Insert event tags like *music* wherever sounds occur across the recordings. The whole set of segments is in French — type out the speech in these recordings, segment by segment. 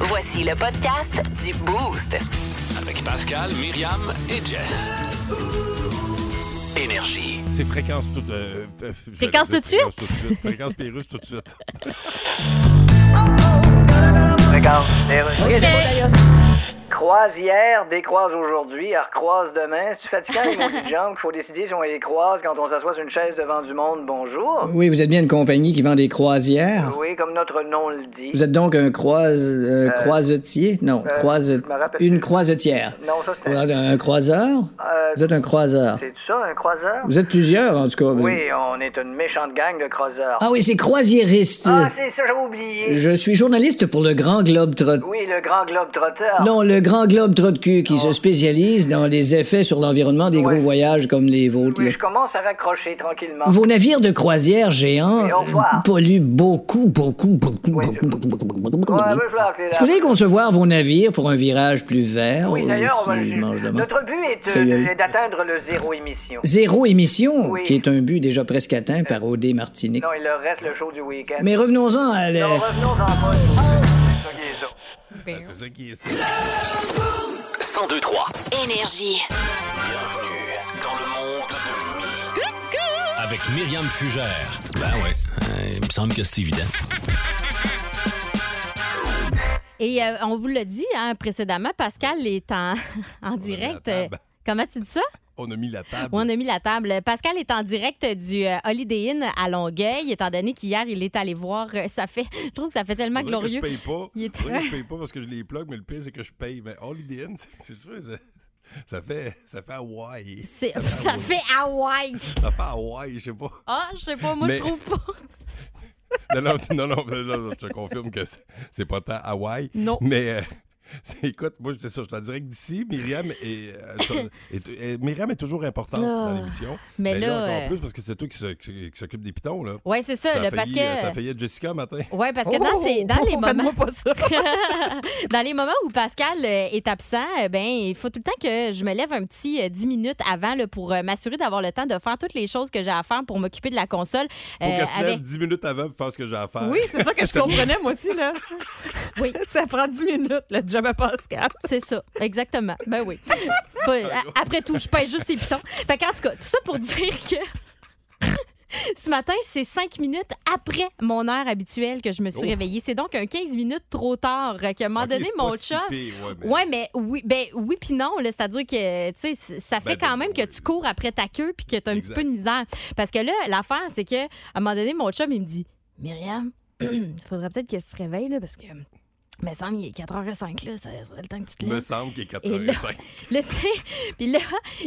Voici le podcast du Boost. Avec Pascal, Myriam et Jess. Énergie. C'est fréquence tout euh, euh, je Fréquence tout de dire fréquence suite? tout de suite. Fréquence Pérusse *laughs* de. Croisière décroise aujourd'hui, elle recroise demain. C'est fatigant les maudits jambes qu'il faut décider si on les croise quand on s'assoit sur une chaise devant du monde. Bonjour. Oui, vous êtes bien une compagnie qui vend des croisières? Oui, comme notre nom le dit. Vous êtes donc un croise, euh, Euh, croisetier? Non, euh, croise, une croisetière. Non, ça c'est êtes un croiseur? Euh, Vous êtes un croiseur. C'est ça, un croiseur? Vous êtes plusieurs, en tout cas. Oui, on est une méchante gang de croiseurs. Ah oui, c'est croisiériste. Ah, c'est ça, j'avais oublié. Je suis journaliste pour le Grand Globe Trot. Oui, le grand globe trotteur. Non, le Grand Globe Trot cul qui se spécialise dans les effets sur l'environnement des Ouais. gros voyages comme les vôtres. Oui, je commence à raccrocher tranquillement. Vos navires de croisière géants euh, polluent beaucoup, beaucoup, beaucoup, Oui, beaucoup, beaucoup, beaucoup, beaucoup, beaucoup, Ouais, beaucoup. concevoir vos navires pour un virage plus vert? Oui, ou d'ailleurs, notre but est, euh, est d'atteindre le zéro émission. Zéro émission, Oui. qui est un but déjà presque atteint par O.D. Martinique. Non, il leur reste le show du week-end. Mais revenons-en à... la- Non, revenons en pas. C'est ça qui est ça. C'est ça qui est ça. 1023. Énergie. Bienvenue dans le monde de Mi. Avec Myriam Fugère. Ben ouais, euh, il me semble que c'est évident. Et euh, on vous l'a dit hein, précédemment, Pascal est en, *laughs* en direct. euh, comment tu dis ça? On a mis la table. Oui, on a mis la table. Pascal est en direct du euh, Holiday Inn à Longueuil, étant donné qu'hier, il est allé voir. euh, ça fait, *laughs* je trouve que ça fait tellement dirait que glorieux. Je paye pas. Il est que je paye pas parce que je les plug, mais le pire, c'est que je paye. Mais Holiday Inn, *laughs* c'est- sûr, ça- ça fait, ça fait Hawaii. C'est- Ça fait Hawaï. Ça fait Hawaii, je sais pas. Ah, je sais pas, moi, Mais- je trouve pas. *laughs* Non, non, non, non, je te confirme que c'est- pas tant Hawaï. Non. Mais euh, *laughs* écoute, moi, j'étais ça, je suis en direct d'ici. Myriam est, euh, *laughs* est- est- Myriam est toujours importante dans Ah. l'émission. Mais là, encore euh, plus parce que c'est toi qui s'occupe des pitons, là. Ouais, c'est ça, Ça, le, a parce failli, euh, que. ça a failli être Jessica matin. Ouais, parce que dans, ces- dans les *laughs* moments. Pas ça. dans les moments où Pascal est absent, ben il faut tout le temps que je me lève un petit euh, 10 minutes avant là, pour m'assurer d'avoir le temps de faire toutes les choses que j'ai à faire pour m'occuper de la console. Faut euh, qu'elle se lève avec- 10 minutes avant pour faire ce que j'ai à faire. Oui, c'est ça que je comprenais, moi aussi, là. Oui. Ça prend 10 minutes, le job Pascal. C'est ça, exactement. Ben oui. Pas- a- après tout, je pèse juste ces pitons. Fait qu'en tout cas, tout ça pour dire que. *laughs* Ce matin, c'est cinq minutes après mon heure habituelle que je me suis Oh. réveillée. C'est donc un 15 minutes trop tard euh, qu'à un moment Ok, donné, mon si chat. pire, ouais, mais- Ouais, mais oui, ben oui puis non, c'est-à-dire que tu sais, ça fait Ben, quand ben, même que tu cours après ta queue puis que tu as un petit peu de misère parce que là, l'affaire c'est que à un moment donné, mon chum il me dit "Myriam, il *clears throat* faudrait peut-être que tu te réveilles là parce que me semble il est 4h05 là, ça le temps que tu te Il me lèves." semble qu'il est Et là- 4h05. *laughs* Là, tu sais, puis là,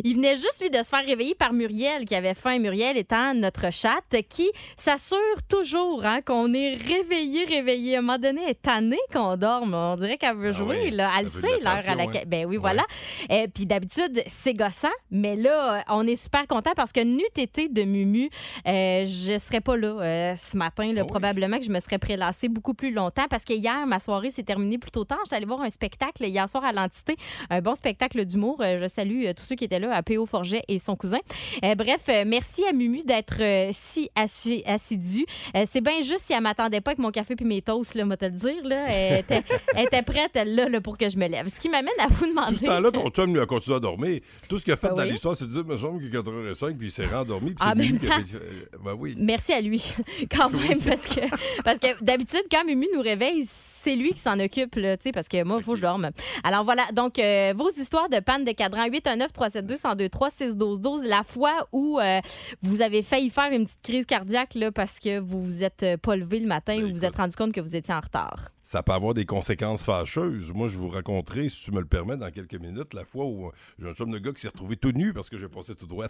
il venait juste, lui, de se faire réveiller par Muriel, qui avait faim. Muriel étant notre chatte, qui s'assure toujours hein, qu'on est réveillé, réveillé. À un moment donné, elle est tannée qu'on dorme. On dirait qu'elle veut Ah jouer, ouais, là. Elle sait l'heure à laquelle... hein. Ben oui, Ouais. voilà. Et puis d'habitude, c'est gossant, mais là, euh, on est super content parce que n'eût été de Mumu, euh, je serais pas là euh, ce matin. Là, Ah? Probablement que je me serais prélassée beaucoup plus longtemps parce que hier, ma soirée s'est terminée plus tôt tard. J'étais allée voir un spectacle hier soir à l'Entité, un bon spectacle d'humour. Euh, je salue euh, tous ceux qui étaient là, à P.O. Forget et son cousin. Euh, bref, euh, merci à Mumu d'être euh, si assi- assidue. Euh, c'est bien juste si elle m'attendait pas avec mon café puis mes toasts, là, moi te le dire. Là, elle, *laughs* était, elle était prête, elle, là, là, pour que je me lève. Ce qui m'amène à vous demander... Tout ce temps-là, ton chum lui a continué à dormir. Tout ce qu'il a fait Ben dans oui? l'histoire, c'est de dire, me semble qu'il est 4h05, puis il s'est rendormi, puis lui même qui a fait. Ben oui. Merci à lui, *laughs* quand même, parce que, parce que d'habitude, quand Mumu nous réveille, c'est lui qui s'en occupe, là, tu sais, parce que moi, il faut que je dorme. Alors voilà, donc euh, vos histoires de panne de cadran 819-372-1023-612-12, la fois où euh, vous avez failli faire une petite crise cardiaque là, parce que vous vous êtes euh, pas levé le matin Ben, ou vous vous êtes rendu compte que vous étiez en retard. Ça peut avoir des conséquences fâcheuses. Moi, je vous raconterai, si tu me le permets, dans quelques minutes, la fois où euh, j'ai un chum de gars qui s'est retrouvé tout nu parce que j'ai passé tout droit.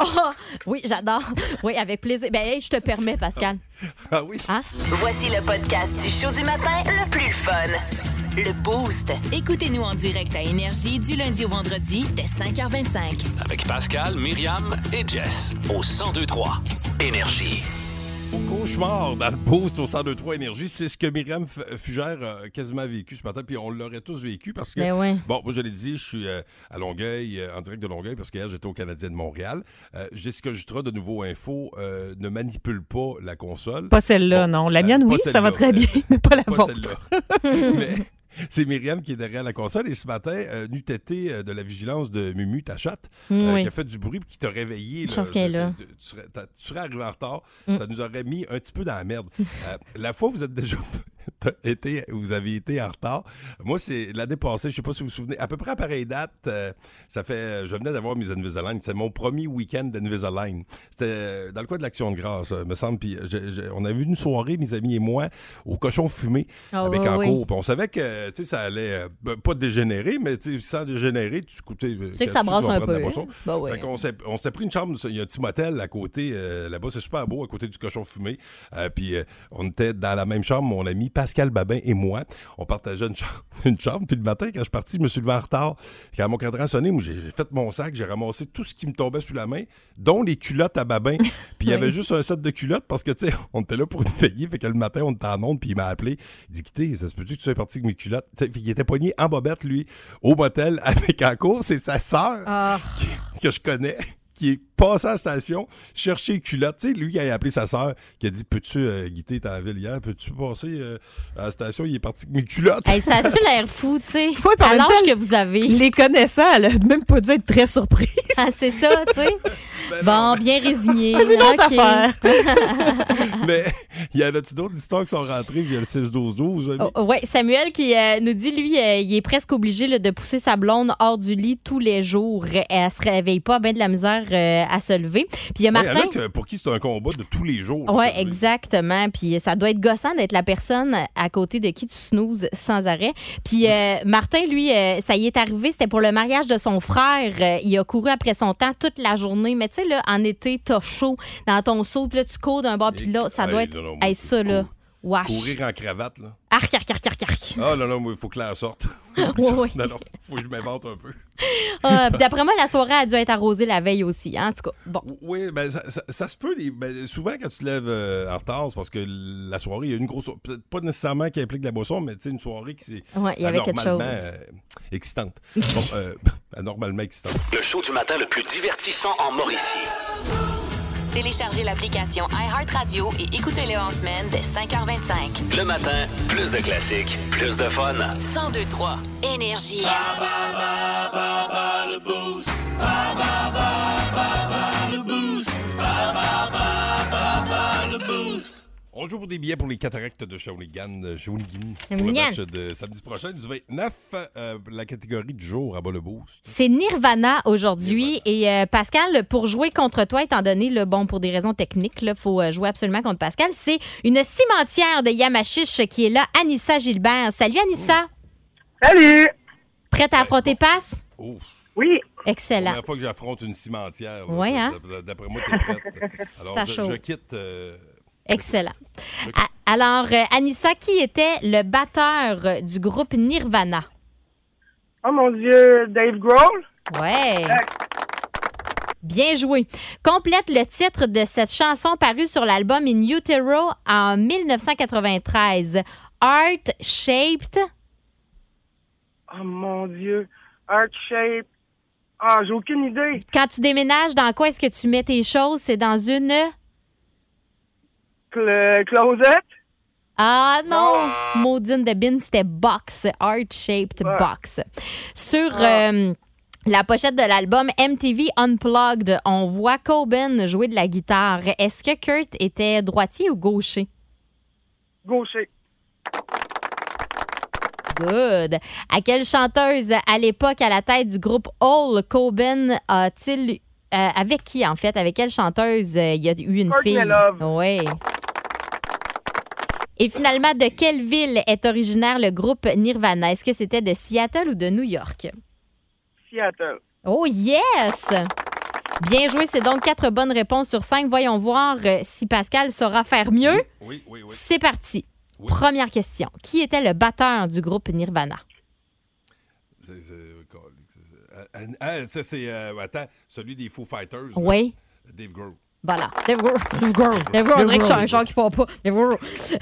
Oh, *laughs* oui, j'adore. Oui, avec plaisir. Ben, hey, je te permets, Pascal. ah oui? Hein? Voici le podcast du show du matin le plus fun. Le Boost. Écoutez-nous en direct à Énergie du lundi au vendredi dès 5h25. Avec Pascal, Myriam et Jess au 1023 Énergie. Au cauchemar dans le boost au 1023 Énergie, c'est ce que Myriam Fugère a quasiment vécu ce matin, puis on l'aurait tous vécu parce que. Ben ouais. Bon, moi, je l'ai dit, je suis euh, à Longueuil, euh, en direct de Longueuil, parce qu'hier, j'étais au Canadien de Montréal. Euh, Jessica Jutra, de Nouveau Info, euh, ne manipule pas la console. Pas celle-là, Bon, non. La mienne, oui, ça va très bien, mais pas la Pas vôtre. celle-là. *laughs* mais c'est Myriam qui est derrière la console. Et ce matin, euh, n'eût été euh, de la vigilance de Mumu, ta chatte, Mm, euh, oui. qui a fait du bruit et qui t'a réveillé. Une chance qu'elle est là. Tu, tu serais, t'as- tu serais arrivé en retard. Mm. Ça nous aurait mis un petit peu dans la merde. *laughs* Euh, la fois où vous êtes déjà été, vous avez été en retard, moi, c'est l'année passée, je sais pas si vous vous souvenez, à peu près à pareille date, euh, ça fait, je venais d'avoir mes Invisalign. C'est mon premier week-end d'Invisalign. C'était euh, dans le coin de l'Action de grâce, euh, me semble. Puis je- je- on avait eu une soirée, mes amis et moi, au cochon fumé Ah, avec. Puis on savait que, ça allait euh, ben, pas dégénérer, mais sans dégénérer, tu coûtais. Tu sais que ça brasse un peu. hein? Ben s'est, on s'est pris une chambre, il y a un petit motel à côté, euh, là-bas, c'est super beau, à côté du cochon fumé. Euh, puis euh, on était dans la même chambre, mon ami Pascal Babin et moi. On partageait une chambre. *laughs* Une chambre. Puis le matin, quand je suis parti, je me suis levé en retard. Quand mon cadran moi, j'ai fait mon sac, j'ai ramassé tout ce qui me tombait sous la main, dont les culottes à Babin. *laughs* Puis il y avait juste un set de culottes parce que, tu sais, on était là pour une veillée. Fait que le matin, on était en onde, puis il m'a appelé. Il dit, quittez, ça se peut-tu que tu sois parti avec mes culottes? Qu'il était poigné en bobette, lui, au motel *laughs* avec en cours. C'est sa sœur Ah, que je connais qui est passé à la station chercher les culottes. Tu sais, lui, il a appelé sa sœur qui a dit Peux-tu euh, guider ta ville hier? Peux-tu passer euh, à la station? Il est parti avec mes culottes. hey, ça a-tu *laughs* l'air fou, tu sais? en à l'âge que vous avez. Les connaissant, elle a même pas dû être très surprise. Ah, c'est ça, tu sais. *laughs* Ben. Bon, bien résigné. *laughs* Mais il y en a-tu d'autres histoires qui sont rentrées via le 6-12-12 ami? Oh, ouais, Samuel qui euh, nous dit, lui, euh, il est presque obligé là, de pousser sa blonde hors du lit tous les jours. Elle se réveille pas, ben de la misère euh, à se lever. Puis il y a Ouais, il y en Martin. a que- pour qui c'est un combat de tous les jours. Oui, exactement. Puis ça doit être gossant d'être la personne à côté de qui tu snoozes sans arrêt. Puis euh, *laughs* Martin, lui, euh, ça y est arrivé, c'était pour le mariage de son frère. Euh, il a couru après son temps toute la journée. Mais tu sais, là, en été, t'as chaud dans ton saut, puis là, tu cours d'un bord puis de l'autre. Ça doit être. Hey, ça, là. Wesh. Courir en cravate, là. Arc, arc, arc, arc, arc. Ah, non, non, moi, il faut que la sorte. *laughs* Oui, oui. Non, non, faut que je m'invente un peu. *laughs* Ah, puis d'après moi, la soirée a dû être arrosée la veille aussi. hein, en tout cas, bon. Oui, ben ça, ça- ça se peut. ben, souvent, quand tu te lèves euh, en retard, c'est parce que la soirée, il y a une grosse. Peut-être pas nécessairement qui implique la boisson, mais tu sais, une soirée qui c'est Ouais, il y avait quelque anormalement, chose. euh, excitante. *laughs* Bon, euh, anormalement excitante. Le show du matin le plus divertissant en Mauricie. Téléchargez l'application iHeartRadio et écoutez-le en semaine dès 5h25. Le matin, plus de classiques, plus de fun. 1023 Énergie. On joue pour des billets pour les cataractes de Shawinigan, euh, Shawinigan pour le match de samedi prochain, du 29, euh, la catégorie du jour à bas le boost. C'est Nirvana aujourd'hui. Et euh, Pascal, pour jouer contre toi, étant donné, le bon, pour des raisons techniques, il faut jouer absolument contre Pascal, c'est une cimentière de Yamachiche qui est là, Anissa Gilbert. Salut Anissa. Salut! Prête à affronter Passe? Oh, Oui, Excellent. première fois que j'affronte une cimentière. ça, hein? D'après moi, t'es prête. *laughs* Alors, Ça je, je quitte. euh, Excellent. Alors, euh, Anissa, qui était le batteur euh, du groupe Nirvana? oh mon Dieu, Dave Grohl? Ouais. Bien joué. Complète le titre de cette chanson parue sur l'album In Utero en 1993. Art Shaped. Oh mon Dieu, Art Shape. Ah, j'ai aucune idée. Quand tu déménages, dans quoi est-ce que tu mets tes choses? C'est dans une. Cl- closet? Ah non! Maudine de bin, c'était Box. Art Shaped Ouais. Box. Sur. Ah. euh, la pochette de l'album MTV Unplugged, on voit Coben jouer de la guitare. Est-ce que Kurt était droitier ou gaucher? Gaucher. Good. À quelle chanteuse à l'époque à la tête du groupe All Coben a-t-il euh, avec qui en fait avec quelle chanteuse euh, il y a eu une Courtney fille? Love. Oui. Et finalement de quelle ville est originaire le groupe Nirvana? Est-ce que c'était de Seattle ou de New York? Seattle. Oh yes Bien joué, c'est donc quatre bonnes réponses sur cinq. Voyons voir euh, si Pascal saura faire mieux. Oui, oui, oui. C'est parti. Oui. Première question. Qui était le batteur du groupe Nirvana? C'est- c'est- euh, ça, c'est. euh, attends, celui des Foo Fighters. là. Oui. Dave Grohl. Voilà. Dave Grohl. Dave Grohl. On dirait que je suis un chant qui part pas. Dave Grohl.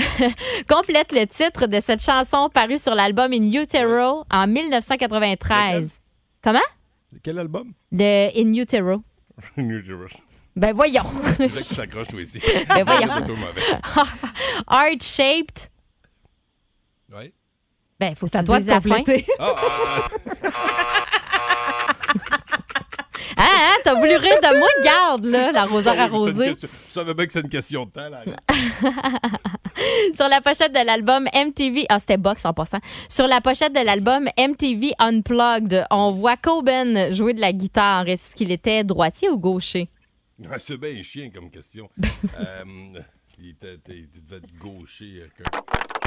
*laughs* Complète le titre de cette chanson parue sur l'album In Utero en 1993. Comment? Quel album? Le In Utero. *laughs* New Jersey. Ben voyons. *laughs* Disais que toi aussi. Ben voyons. De. Heart Shaped. Oui. Ben, faut que C'est tu dises de la fin. compléter. Ah, ah, ah, Ah, hein, t'as voulu rire de moi? Garde, là, l'arroseur arrosé. Tu savais bien que c'est une question de temps, là. *laughs* Sur la pochette de l'album MTV, ah c'était box en passant. Sur la pochette de l'album MTV Unplugged, on voit Coben jouer de la guitare. Est-ce qu'il était droitier ou gaucher? Ah, C'est bien chien comme question. *laughs* Euh, il, était, il devait être gaucher. euh, que-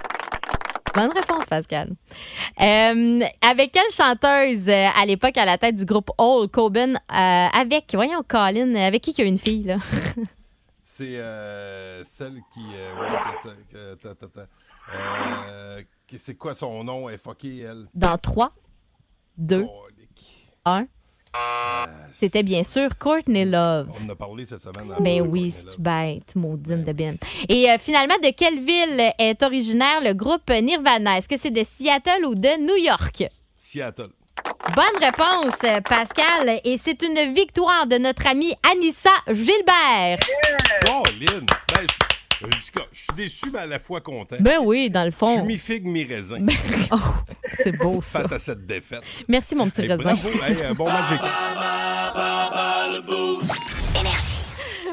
Bonne réponse, Pascal. Euh, avec quelle chanteuse euh, à l'époque à la tête du groupe All Coben euh, avec, voyons, Colin, avec qui il y a une fille là? *laughs* C'est euh, celle qui. euh, ouais, c'est. Euh, quoi son nom? Elle est fuckée, elle. Dans 3, 2, Colique. 1. C'était bien sûr Courtney Love. On en a parlé cette semaine. Ben oui, c'est bête, maudine de bin. Et euh, finalement, de quelle ville est originaire le groupe Nirvana? Est-ce que c'est de Seattle ou de New York? Seattle. Bonne réponse, Pascal. Et c'est une victoire de notre amie Anissa Gilbert. Oh, Lynn! Ben, je, je- je suis déçu, mais à la fois content. Ben oui, dans le je fond. suis mi-figue, mi-raisin *laughs* Oh, c'est beau, ça. face à cette défaite. Merci, mon petit Hey, raisin. bravo! Hey, euh, bon match, Jacob.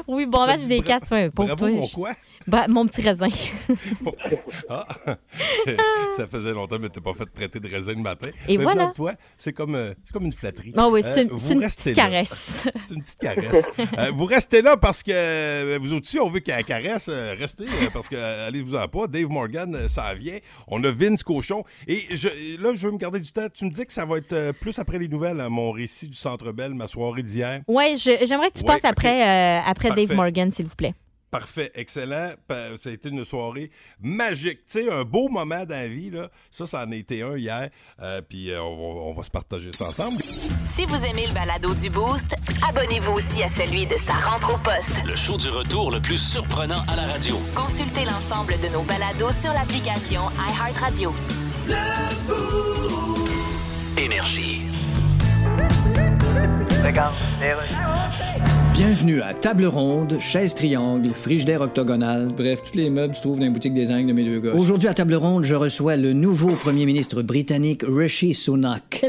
Oui, bon match des quatre. Ouais, pauvre Bravo, toi. mon Je- quoi? Bah, mon petit raisin. *laughs* Ah, ça faisait longtemps, mais t'es pas fait traiter de raisin le matin. Et Mais voilà. là, toi, c'est comme, euh, c'est comme une flatterie. Ah oui, Euh, c'est une, c'est petite caresse. *laughs* C'est une petite caresse. Euh, vous restez là parce que euh, vous aussi, on veut qu'elle caresse. Euh, restez parce que, allez-vous-en pas. Dave Morgan, ça vient. On a Vince Cochon. Et je- là, je veux me garder du temps. Tu me dis que ça va être plus après les nouvelles, hein, mon récit du Centre Bell, ma soirée d'hier. Oui, j'aimerais que tu Ouais, passes après, après Parfait. Dave Morgan, s'il vous plaît. Parfait, excellent. Ça a été une soirée magique. Tu sais, un beau moment dans la vie, là. Ça, ça en a été un hier. Euh, Puis euh, on, va, on va se partager ça ensemble. Si vous aimez le balado du Boost, Abonnez-vous aussi à celui de sa rentre au poste. Le show du retour le plus surprenant à la radio. consultez l'ensemble de nos balados sur l'application iHeartRadio. Énergie. Regarde, les rues. Bienvenue à Table Ronde, Chaise Triangle, Frigidaire Octogonal. Bref, tous les meubles se trouvent dans les boutiques des Ingles de mes deux gars. Aujourd'hui, à Table Ronde, je reçois le nouveau premier ministre britannique Rishi Sunak.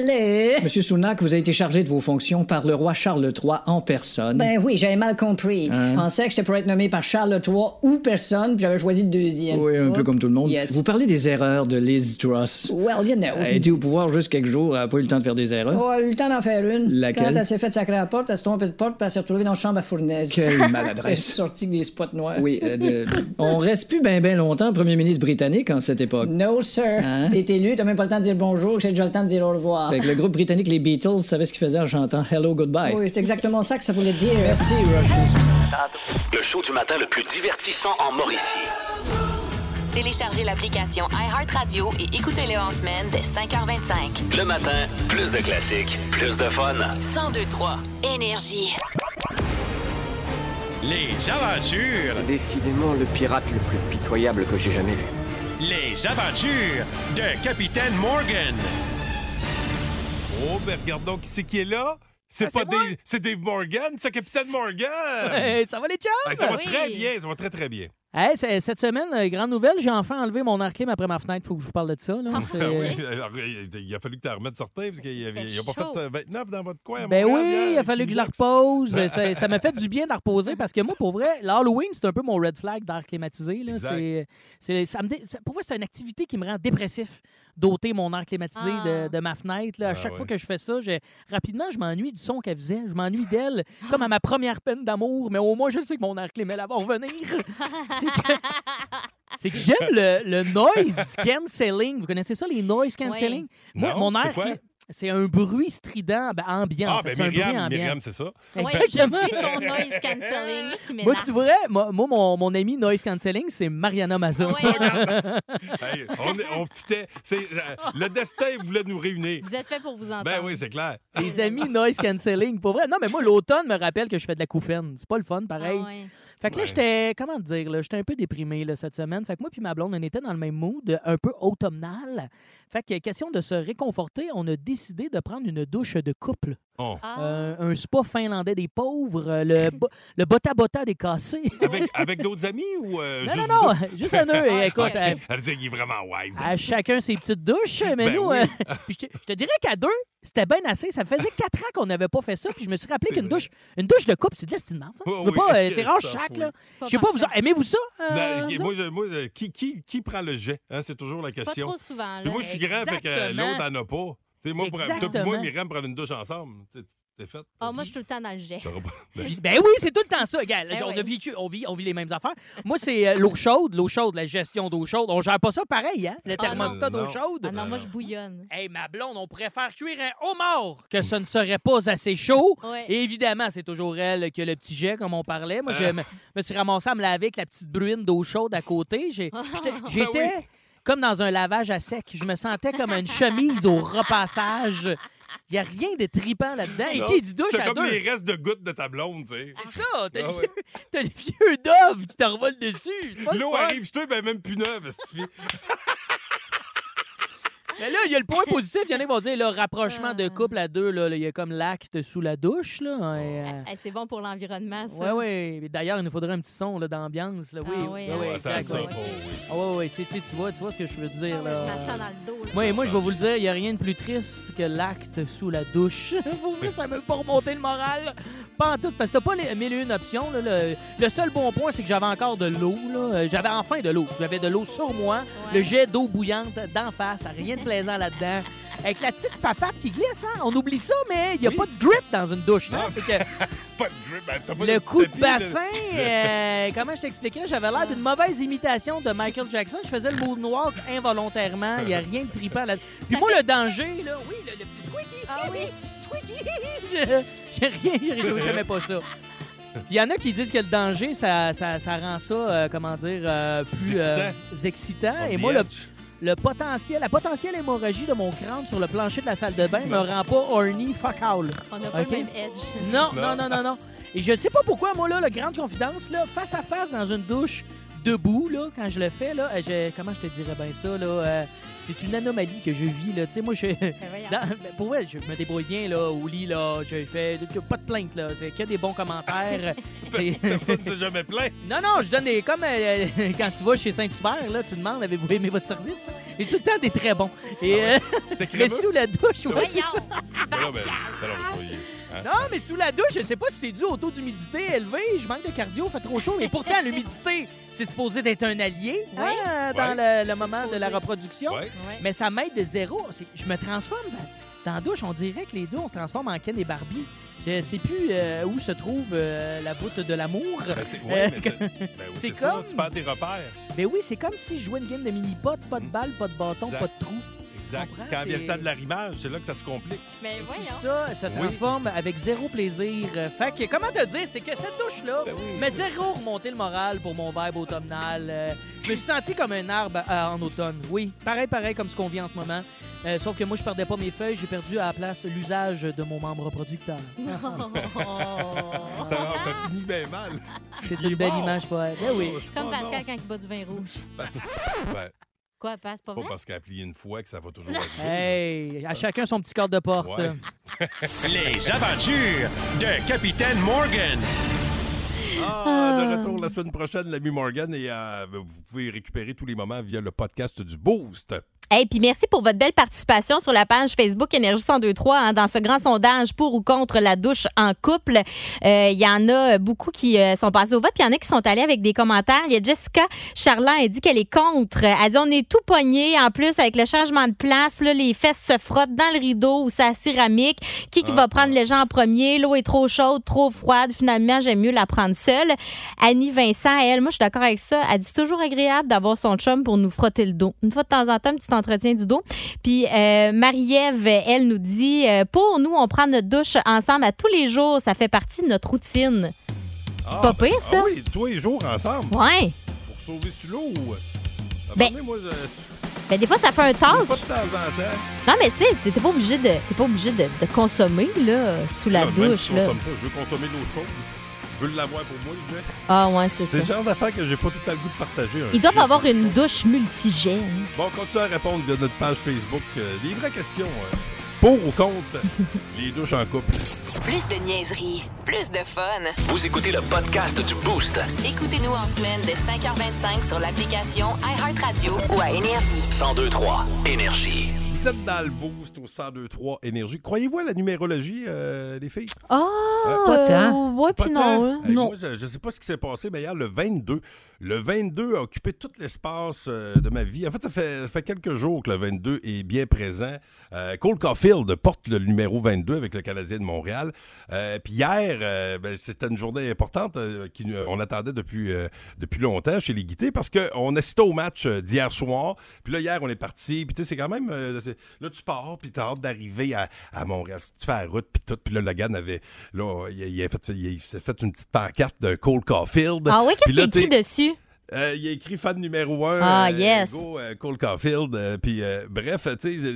Monsieur Sunak, vous avez été chargé de vos fonctions par le roi Charles III en personne. Ben oui, j'avais mal compris. Hein? Je pensais que j'étais pour être nommé par Charles III ou personne, puis j'avais choisi le deuxième. oui, un peu comme tout le monde. Yes. Vous parlez des erreurs de Liz Truss. Well, you know. Elle a été au pouvoir juste quelques jours, elle n'a pas eu le temps de faire des erreurs. Oh, elle a eu le temps d'en faire une. Laquelle? Quand elle s'est fait sacrer à la porte, elle s'est trompée de porte, puis elle s'est retrouvée dans la chambre à fournaise. Quelle *laughs* Elle est maladresse. sortie avec des spots noirs. Oui, euh, de- *laughs* on reste plus bien ben longtemps premier ministre britannique en cette époque. No, sir. Hein? T'es élu, t'as même pas le temps de dire bonjour, j'ai déjà le temps de dire au revoir. Fait que le groupe britannique Les Beatles savait ce qu'ils faisaient en chantant Hello Goodbye. Oui, c'est exactement ça que ça voulait dire. Merci, Rush. Le show du matin le plus divertissant en Mauricie. Téléchargez l'application iHeartRadio et écoutez-le en semaine dès 5h25. Le matin, plus de classiques, plus de fun. 1023 Énergie. Les aventures, Décidément le pirate le plus pitoyable que j'ai jamais vu. les aventures de Capitaine Morgan. Oh, ben regardons qui c'est qui est là? C'est Ah, pas. Dave, c'est Dave Morgan, c'est Capitaine Morgan? *laughs* Hey, ça va les chums? Hey, ça va Oui. très bien, ça va très très bien. Hey, cette semaine, euh, grande nouvelle, j'ai enfin enlevé mon air clim après ma fenêtre. Faut que je vous parle de ça. Là. Ah *laughs* oui, alors, il il a fallu que tu la remettes certains parce qu'il n'a fait pas chaud. fait euh, 29 dans votre coin. Ben Montréal, oui, il a fallu que je la repose. ça ça m'a fait du bien de la reposer parce que moi, pour vrai, l'Halloween, c'est un peu mon red flag d'air climatisé. Là. Exact. C'est, c'est- ça me dé- ça- pour moi, c'est une activité qui me rend dépressif d'ôter mon air climatisé Ah. de, de ma fenêtre. là. À Ah chaque ouais. fois que je fais ça, je- rapidement, je m'ennuie du son qu'elle faisait. Je m'ennuie d'elle, comme à ma première peine d'amour. Mais au moins, je sais que mon air clim, elle va revenir. *laughs* c'est, que, c'est que j'aime le, le noise cancelling. Vous connaissez ça, les noise cancelling? Moi, Non, mon air, quoi? C'est un bruit strident, ben, ambiant. Ah, fait. ben C'est un bruit Myriam, ambiant. Myriam, c'est ça. Oui, je suis son noise cancelling qui Moi, tu vrai, moi, moi, mon, mon ami noise cancelling, c'est Mariana. Ouais, *laughs* Hey, on, on fitait. Euh, le destin voulait nous réunir. vous êtes fait pour vous entendre. Ben oui, c'est clair. Les amis noise cancelling. Pour vrai, non, mais moi, l'automne me rappelle que je fais de la couffaine. C'est pas le fun, Ah pareil. ouais. Fait que là, Ouais. j'étais, comment te dire, là, j'étais un peu déprimé là, cette semaine. Fait que moi puis ma blonde, on était dans le même mood, un peu automnal. Fait que question de se réconforter, on a décidé de prendre une douche de couple. Oh. Euh, un spa finlandais des pauvres, euh, le, *laughs* bo- le bota bota des cassés. Avec, avec d'autres amis ou euh, Non, juste non, non, juste à nous. Et écoute, euh, Elle dit qu'il est vraiment wild. à chacun ses petites douches, *laughs* mais Ben nous, oui. euh, *laughs* je, te, je te dirais qu'à deux, c'était bien assez. Ça faisait quatre ans qu'on n'avait pas fait ça, puis je me suis rappelé qu'une douche, une douche de couple, c'est de l'estimement. Tu veux oui, pas, euh, c'est rare que chaque, oui. là. Pas Je sais pas, vous, aimez-vous ça? euh, Ben, vous moi, autres? je- moi, qui, qui, qui prend le jet? Hein, c'est toujours la Pas question. trop souvent. Puis Là. moi, je suis grand, fait que euh, Exactement. l'autre n'en a pas. Moi, pour, toi moi, Myriam prendre une douche ensemble. T'es fait. Ah, moi, je suis tout le temps dans le jet. *laughs* Ben, Ben oui, c'est tout le temps ça. Regarde, Ben on, a oui. vécu, on, vit, on vit les mêmes affaires. Moi, c'est euh, l'eau chaude, l'eau chaude, la gestion d'eau chaude. On gère pas ça pareil, hein? Le Ah, thermostat d'eau chaude. Ah non, moi, je bouillonne. Hey, ma blonde, on préfère cuire un homard que ce ne serait pas assez chaud. Ouais. Et évidemment, c'est toujours elle qui a le petit jet, comme on parlait. Moi, je Ah. me, me suis ramassé à me laver avec la petite bruine d'eau chaude à côté. *laughs* J'étais-. Comme dans un lavage à sec. Je me sentais comme une chemise au repassage. Il n'y a rien de tripant là-dedans. Et qui dit douche à comme deux? les restes de gouttes de ta blonde, tu sais. C'est ça, t'as Ah le ouais. vieux- vieux dove qui te revole dessus. L'eau arrive, je te ben même plus neuve, Mais là, il y a le point positif. Il y en a qui vont dire le rapprochement Ah. de couple à deux. Là, il y a comme l'acte sous la douche. Là, et, euh, Eh, C'est bon pour l'environnement, Ouais, ça. ouais. Mais D'ailleurs, il nous faudrait un petit son là, d'ambiance. là. Oui, Ah oui, oui, oui, hein. oui, exact, oui. oh, oui. Ah ouais, ouais, c'est- tu vois, tu vois ce que je veux dire. Ah là. je dans le dos. là. Moi, moi, je vais vous le dire, il n'y a rien de plus triste que l'acte sous la douche. *laughs* Pour vrai, ça m'a même pas remonté le moral. Pas en tout, parce que t'as pas les mille et une options. là. Le, le seul bon point, c'est que j'avais encore de l'eau. là. J'avais enfin de l'eau. J'avais de l'eau sur moi. Ouais. Le jet d'eau bouillante d'en face. Rien de plaisant là-dedans. Avec la petite papate qui glisse, hein? On oublie ça, mais il n'y a Oui. pas de grip dans une douche. hein? Non. C'est que *laughs* Pas de grip, ben, t'as pas le coup de bassin, euh, comment je t'expliquais, j'avais l'air d'une mauvaise imitation de Michael Jackson. Je faisais le moonwalk involontairement. Il n'y a rien de trippant là *laughs* Puis Ça moi, fait- le danger, là, oui, le, le petit squeaky, Ah oui. *laughs* squeaky, j'ai rien, j'ai jamais pas ça. Il y en a qui disent que le danger, ça, ça, ça rend ça, euh, comment dire, euh, plus euh, excitant. Et moi, le. Le potentiel, la potentielle hémorragie de mon crâne sur le plancher de la salle de bain me rend pas horny fuck all. On n'a pas le même edge. Non, Non. non, non, non. Et je sais pas pourquoi, moi, là, la grande confidence, là, face à face dans une douche, debout, là, quand je le fais, là, euh, je- comment je te dirais bien ça, là, euh, c'est une anomalie que je vis, là. Tu sais, moi, je. Ben *laughs* dans- ben, pour vrai, je me débrouille bien, là, au lit, là. Je fais. Pas de plainte, là. C'est que des bons commentaires. *laughs* *laughs* Personne ne s'est jamais plaint. non, non, je donne des. Comme euh, quand tu vas chez Saint-Hubert, là, tu demandes avez-vous aimé votre service? Et tout le temps des très bons. Et euh, mais sous la douche, ouais, c'est ça. Ben non, hein? Non, mais sous la douche, je sais pas si c'est dû au taux d'humidité élevé, je manque de cardio, fait trop chaud, mais pourtant, l'humidité, c'est supposé d'être un allié Oui. hein, dans Ouais. le, le moment de la reproduction. Ouais. Mais ça m'aide de zéro. Je me transforme dans, dans la douche. On dirait que les deux, on se transforme en Ken et Barbie. Je sais plus euh, où se trouve euh, la voûte de l'amour. Ben, c'est ouais, Euh, *laughs* ben oui, ça, comme- tu perds tes repères. Mais oui, c'est comme si je jouais une game de mini-pot, pas de balle, pas de bâton, Exact. pas de trou. Exact. comprends, Quand vient le temps de l'arrimage, c'est là que ça se complique. Mais voyons. Ça, ça Oui. transforme avec zéro plaisir. Fait que, comment te dire, c'est que cette douche-là, Ben oui. mais zéro remonter le moral pour mon vibe automnal. Euh, je me suis senti comme un arbre euh, en automne. Oui, pareil, pareil comme ce qu'on vit en ce moment. Euh, sauf que moi, je perdais pas mes feuilles, j'ai perdu à la place l'usage de mon membre reproducteur. *laughs* Ça, ça finit bien mal. C'est une belle mort. image, ouais. Ben oui. Comme Oh, Pascal non. quand il boit du vin rouge. Ben, Quoi, passe pas pas vrai? parce qu'elle a plié une fois que ça va toujours arriver. Hey, à chacun son petit corps de porte. Ouais. Les aventures de Capitaine Morgan. Ah, de retour la semaine prochaine, l'ami Morgan, et euh, vous pouvez récupérer tous les moments via le podcast du Boost. Et puis merci pour votre belle participation sur la page Facebook Énergie 1023 hein, dans ce grand sondage pour ou contre la douche en couple. Euh, Il y en a beaucoup qui euh, sont passés au vote, puis il y en a qui sont allés avec des commentaires. Il y a Jessica Charland, elle dit qu'elle est contre. Elle dit on est tout pogné. En plus, avec le changement de place, là, les fesses se frottent dans le rideau ou sa céramique. Qui, qui Ah, va prendre les gens en premier? L'eau est trop chaude, trop froide. Finalement, j'aime mieux la prendre seule. Annie Vincent, elle, moi, je suis d'accord avec ça. Elle dit c'est toujours agréable d'avoir son chum pour nous frotter le dos. Une fois de temps en temps, un petit entretien du dos. Puis euh, Marie-Ève, elle nous dit euh, pour nous, on prend notre douche ensemble à tous les jours. Ça fait partie de notre routine. C'est pas pire, ça? Ah oui, tous les jours ensemble. Ouais. Pour sauver sur l'eau. Ben- moi, je- Ben, des fois, ça fait un talk. fois de temps en temps. Non, mais c'est, t'es pas obligé de, t'es pas obligé de, de consommer là, sous la Non, même douche. si je Là. consomme pas, je veux consommer l'eau chaude. Je veux l'avoir pour moi, le jet. Ah, ouais, c'est C'est ça. le genre d'affaire que j'ai pas tout temps le goût de partager. un Ils doivent avoir une douche multigène. Bon, continuez à répondre via notre page Facebook. euh, des vraies questions. euh, pour ou contre *laughs* les douches en couple. Plus de niaiserie, plus de fun. Vous écoutez le podcast du Boost. Écoutez-nous en semaine de 5h25 sur l'application iHeartRadio ou à Énergie. 1023 Énergie. Êtes dans le boost au 1023 Énergie. Croyez-vous à la numérologie, euh, les filles? Ah, Pas tant. euh, ouais, puis non. hein. Hey, non. Moi, je ne sais pas ce qui s'est passé, mais hier, le 22, le 22 a occupé tout l'espace euh, de ma vie. En fait, ça fait, ça fait quelques jours que le 22 est bien présent. Euh, Cole Caulfield porte le numéro 22 avec le Canadien de Montréal. Euh, Puis hier, ben, c'était une journée importante qu'on attendait depuis, depuis longtemps chez les Guittés parce qu'on assistait au match d'hier soir. Puis là, hier, on est parti. Puis tu sais, c'est quand même... là, tu pars, puis tu as hâte d'arriver à, à Montréal. Tu fais la route, puis tout. Puis là, Logan avait... Là, il, il a fait, il, il s'est fait une petite pancarte de Cole Caulfield. Ah oui, qu'est-ce qu'il écrit dessus? Euh, il a écrit fan numéro un. Ah, euh, yes. Go, euh, Cole Caulfield. euh, puis, euh, bref, tu sais,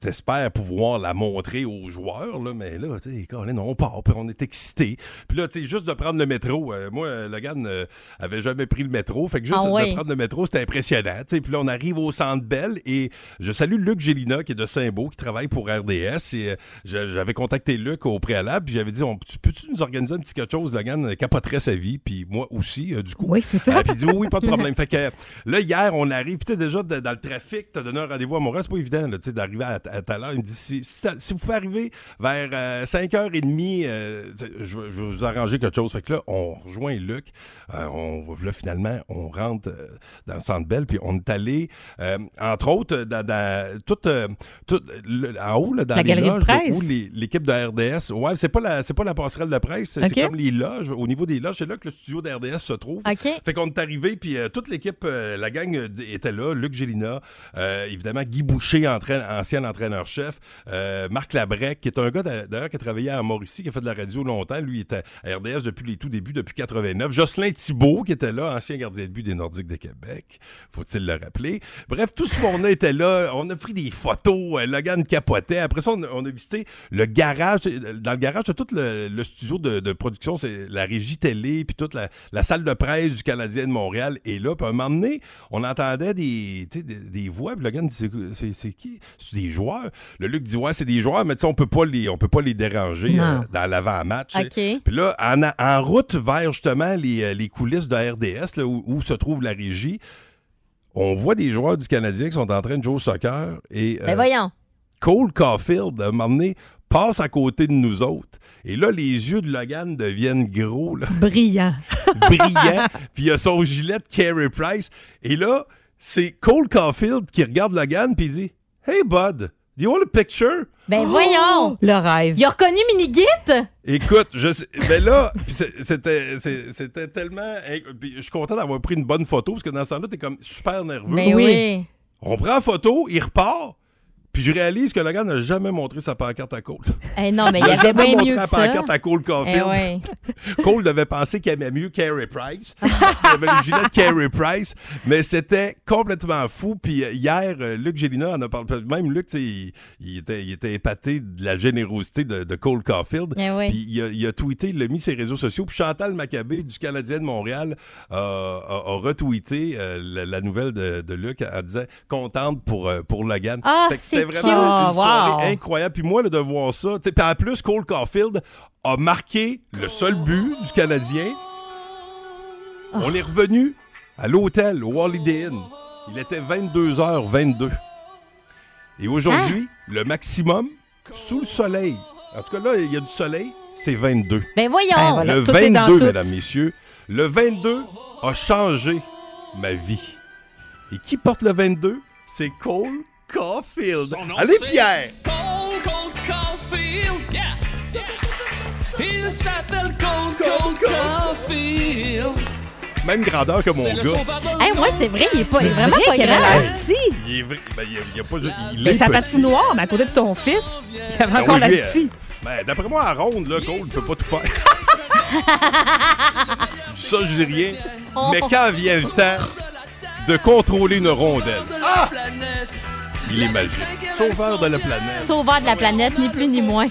t'espères pouvoir la montrer aux joueurs, là, mais là, tu sais, on part, puis on est excité. Puis là, tu sais, juste de prendre le métro. euh, moi, Logan euh, avait jamais pris le métro. Fait que juste Ah ouais. de prendre le métro, c'était impressionnant. tu sais. Puis là, on arrive au Centre Bell et je salue Luc Gélina, qui est de Saint-Beau, qui travaille pour RDS. Et euh, j'avais contacté Luc au préalable, puis j'avais dit, on, tu- peux-tu nous organiser un petit quelque chose? Logan euh, capoterait sa vie, puis moi aussi, du coup. Oui, c'est ça. Euh, puis il dit oui, oui, pas de *laughs* problème. fait que là, hier, on arrive. Tu sais, déjà, dans le trafic, t'as donné un rendez-vous à Montréal. C'est pas évident, là, tu sais, d'arriver à, à ta l'heure. Il me dit si, si, ça- si vous pouvez arriver vers euh, 5h30, euh, sais, je, vais- je vais vous arranger quelque chose. Fait que là, on rejoint Luc. Euh, on, là, finalement, on rentre euh, dans le centre Bell. Puis on est allé, euh, entre autres, dans, dans tout, euh, tout, le- en haut, là, dans La les galerie de loges, où l'équipe de RDS. Ouais, c'est pas la, c'est pas la passerelle de presse. C'est comme les loges. Au niveau des loges, c'est là que le studio d'RDS se trouve. Fait qu'on est arrivé, puis euh, toute l'équipe, euh, la gang euh, était là. Luc Gélina, euh, évidemment, Guy Boucher, entraîne- ancien entraîneur-chef, euh, Marc Labrec, qui est un gars d'a- d'ailleurs qui a travaillé à Mauricie, qui a fait de la radio longtemps. Lui, était à RDS depuis les tout débuts, depuis 89. Jocelyn Thibault, qui était là, ancien gardien de but des Nordiques de Québec, faut-il le rappeler. Bref, tout ce monde-là était là. On a pris des photos. euh, Logan capotait. Après ça, on a, a visité le garage. Dans le garage, tout le, studio de, production, c'est la régie télé, puis toute la, salle de presse du Canadien de Montréal est là. Puis à un moment donné, on entendait des, des, des voix. Puis Logan dit c'est qui? C'est des joueurs? Le Luc dit ouais, c'est des joueurs, mais tu sais, on peut pas les, on peut pas les déranger euh, dans l'avant-match. Puis là, en, en route vers justement les, euh, les coulisses de RDS, là, où, où se trouve la régie, on voit des joueurs du Canadien qui sont en train de jouer au soccer. Et Ben euh, voyons. Cole Caulfield, à un moment donné, passe à côté de nous autres. Et là, les yeux de Logan deviennent gros, là, *laughs* Brillant. *laughs* brillants. Puis il a son gilet de Carey Price. Et là, c'est Cole Caulfield qui regarde Logan puis il dit Hey, bud, do you want a picture? Ben voyons. Le rêve. Il a reconnu Minigit? Écoute, je sais, ben là, *laughs* c'est- c'était c'est- c'était tellement. Je suis content d'avoir pris une bonne photo parce que dans ce temps-là, t'es comme super nerveux. Ben Oui. oui. On prend la photo, il repart. Puis je réalise que le gars n'a jamais montré sa pancarte à Cole. Eh non, mais il a avait jamais bien montré mieux que ça. pancarte à Cole Eh Caulfield. ouais. *laughs* Cole devait penser qu'il aimait mieux Carey Price. Parce qu'il avait le gilet de Carey Price. Mais c'était complètement fou. Puis euh, hier, euh, Luc Gélina en a parlé. Même Luc, il, il était, il était épaté de la générosité de, de Cole Caulfield. Eh ouais. Puis il a, il a tweeté, il l'a mis ses réseaux sociaux. Puis Chantal Maccabé du Canadien de Montréal a, a- a retweeté euh, la, la nouvelle de, de Luc en disant contente pour, euh, pour Logan. Ah, c'est c'était vraiment une Oh, soirée wow. incroyable. Puis moi, là, de voir ça. tu sais, Puis en plus, Cole Caulfield a marqué le seul but du Canadien. On est revenu à l'hôtel, au Holiday Inn. Il était 22h22. Et aujourd'hui, le maximum, sous le soleil, en tout cas là, il y a du soleil, c'est 22. Ben voyons. Ben voilà. le tout est dans 22, tout. mesdames, messieurs, le 22 a changé ma vie. Et qui porte le 22? C'est Cole Caulfield. Son nom, Allez, Pierre! Cole, Cole Caulfield, yeah, yeah. Il s'appelle Cole, Cole Caulfield. Même grandeur que mon gars. Hey, moi, c'est vrai, il est, pas, il est vraiment vrai pas qu'il avait grand. petit. Il est vrai. Ben, il, y a, il a pas. Il Mais est sa patinoire, mais à côté de ton fils, il y avait Ben encore oui, la lui, euh, petit. Ben, d'après moi, à ronde, là, Cole, ne peut pas tout faire. *laughs* Ça, je dis rien. Mais quand vient le temps de contrôler une rondelle, ah! Il est magique. Sauveur de la planète. Sauveur de la planète, ni plus ni moins.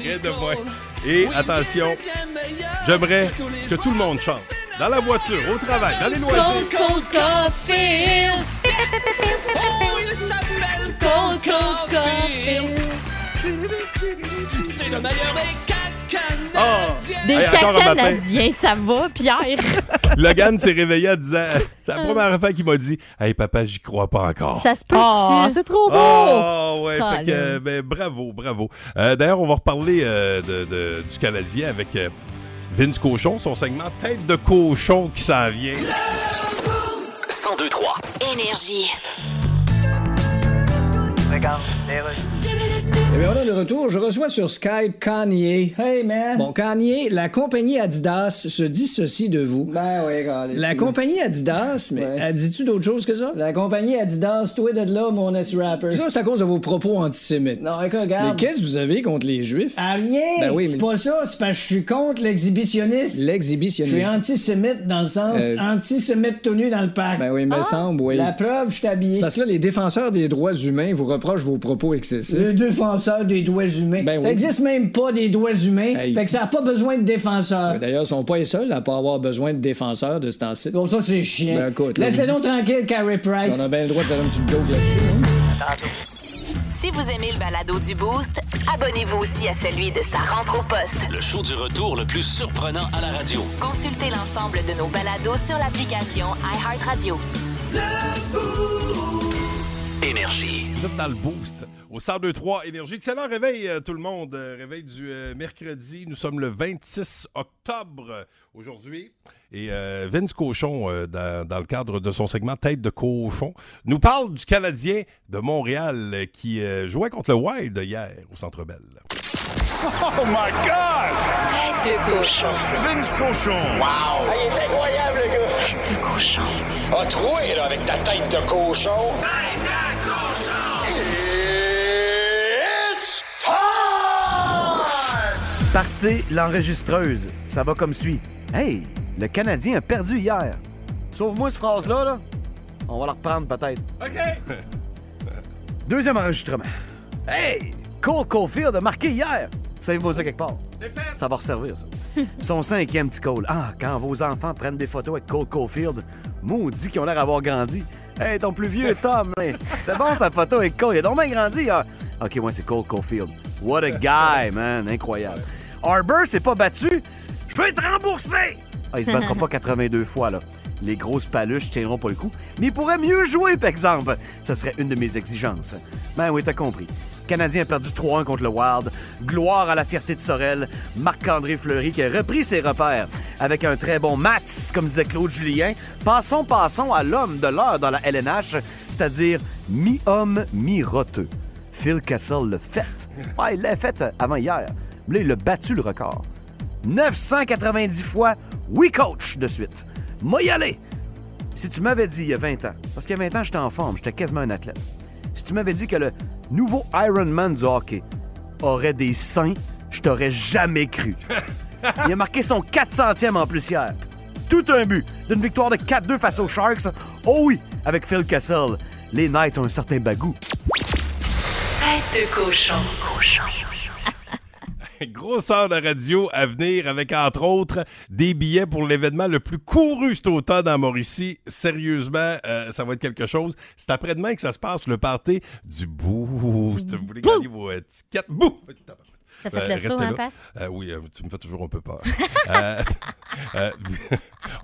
Et attention, j'aimerais que tout le monde chante. Dans la voiture, au travail, dans les loisirs. Cold, cold. Oh, il s'appelle Cold, cold. C'est le meilleur des Des Hey. Canadiens, ça va, Pierre? *laughs* Logan s'est réveillé en disant *laughs* C'est la première fois qu'il m'a dit Hey papa, j'y crois pas encore. Ça se peut Oh, c'est trop beau! Oh, ouais, fait que, Colin. ben, bravo, bravo. Euh, D'ailleurs, on va reparler euh, de, de- du Canadien avec euh, Vince Cochon, son segment Tête de cochon qui s'en vient. 1023. Énergie. Regarde, les rues. Eh bien, voilà le retour. Je reçois sur Skype Kanye. Hey, man. Bon, Kanye, la compagnie Adidas se dissocie de vous. Ben oui, regardez. La compagnie Adidas, mais Ouais. dit-tu d'autre chose que ça? La compagnie Adidas, toi de là, mon S-rapper. Ça, c'est à cause de vos propos antisémites. Non, écoute, Mais regarde. qu'est-ce que vous avez contre les Juifs? Ah, rien! Ben oui, c'est mais- pas ça, c'est parce que je suis contre l'exhibitionnisme. Je L'exhibitionnisme. suis antisémite dans le sens Euh, antisémite tout nu dans le parc. Ben oui, me semble, oui. La preuve, je. C'est parce que là, les défenseurs des droits humains vous reprochent vos propos excessifs. Le défenseur des doigts humains. Ben ça oui. existe même pas des doigts humains. Hey. Fait que ça n'a pas besoin de défenseur. Ben, D'ailleurs, ils sont pas les seuls à pas avoir besoin de défenseurs de ce temps-ci. Bon, ça, c'est chiant. Ben, écoute, Laisse-le donc tranquille, Carrie Price. On a bien le droit de faire un petit joke là-dessus. hein? Si vous aimez le balado du Boost, Abonnez-vous aussi à celui de sa rentre au poste. Le show du retour le plus surprenant à la radio. consultez l'ensemble de nos balados sur l'application iHeartRadio. Énergie. Vous êtes dans le boost au 1023 Énergie. Excellent réveil, euh, tout le monde. Euh, réveil du euh, mercredi. Nous sommes le 26 octobre aujourd'hui. Et euh, Vince Cochon, euh, dans, dans le cadre de son segment Tête de cochon, nous parle du Canadien de Montréal qui euh, jouait contre le Wild hier au Centre Bell. Oh my God! Tête de cochon. Vince Cochon. Wow! il est incroyable, le gars! Tête de cochon. A troué, là, avec ta tête de cochon. Tête de Partez l'enregistreuse. Ça va comme suit. Hey, le Canadien a perdu hier. Sauve-moi cette phrase-là, là. On va la reprendre peut-être. OK! *laughs* Deuxième enregistrement. Hey, Cole Caulfield a marqué hier. Savez-vous ça quelque part? C'est fait! Ça va resservir, ça. *laughs* Son cinquième petit Cole. Ah, quand vos enfants prennent des photos avec Cole Caulfield, maudit qu'ils ont l'air d'avoir grandi. Hey, ton plus vieux Tom, c'était bon sa photo avec Cole. Il a donc bien grandi. ah. Ok, moi, c'est Cole Caulfield. What a guy, man. Incroyable. Arbor s'est pas battu. Je veux être remboursé. Ah, il se battra pas *laughs* 82 fois, là. Les grosses paluches tiendront pas le coup. Mais il pourrait mieux jouer, par exemple. Ça serait une de mes exigences. Ben oui, t'as compris. Canadien a perdu 3-1 contre le Wild. Gloire à la fierté de Sorel. Marc-André Fleury qui a repris ses repères avec un très bon Mats, comme disait Claude Julien. Passons, passons à l'homme de l'heure dans la LNH, c'est-à-dire mi-homme, mi-roteux. Phil Kessel l'a fait. *laughs* Il l'a fait avant hier. Mais là, il a battu le record. 990 fois oui coach de suite. Moi y aller. Si tu m'avais dit il y a 20 ans, parce qu'il y a 20 ans, j'étais en forme, j'étais quasiment un athlète. Si tu m'avais dit que le nouveau Ironman du hockey aurait des seins, je t'aurais jamais cru. *laughs* Il a marqué son 400e en plus hier. Tout un but d'une victoire de 4-2 face aux Sharks. Oh oui, avec Phil Kessel. Les Knights ont un certain bagou. Tête de cochon. Cochon. *laughs* Grosse heure de radio à venir avec, entre autres, des billets pour l'événement le plus couru cet automne à Mauricie. Sérieusement, euh, ça va être quelque chose. C'est après-demain que ça se passe, le party du Boost. Vous voulez gagner vos euh, tickets? Bouh! T'as fait Euh, le saut, hein. Passe? Euh, oui, euh, tu me fais toujours un peu peur. Euh, *laughs*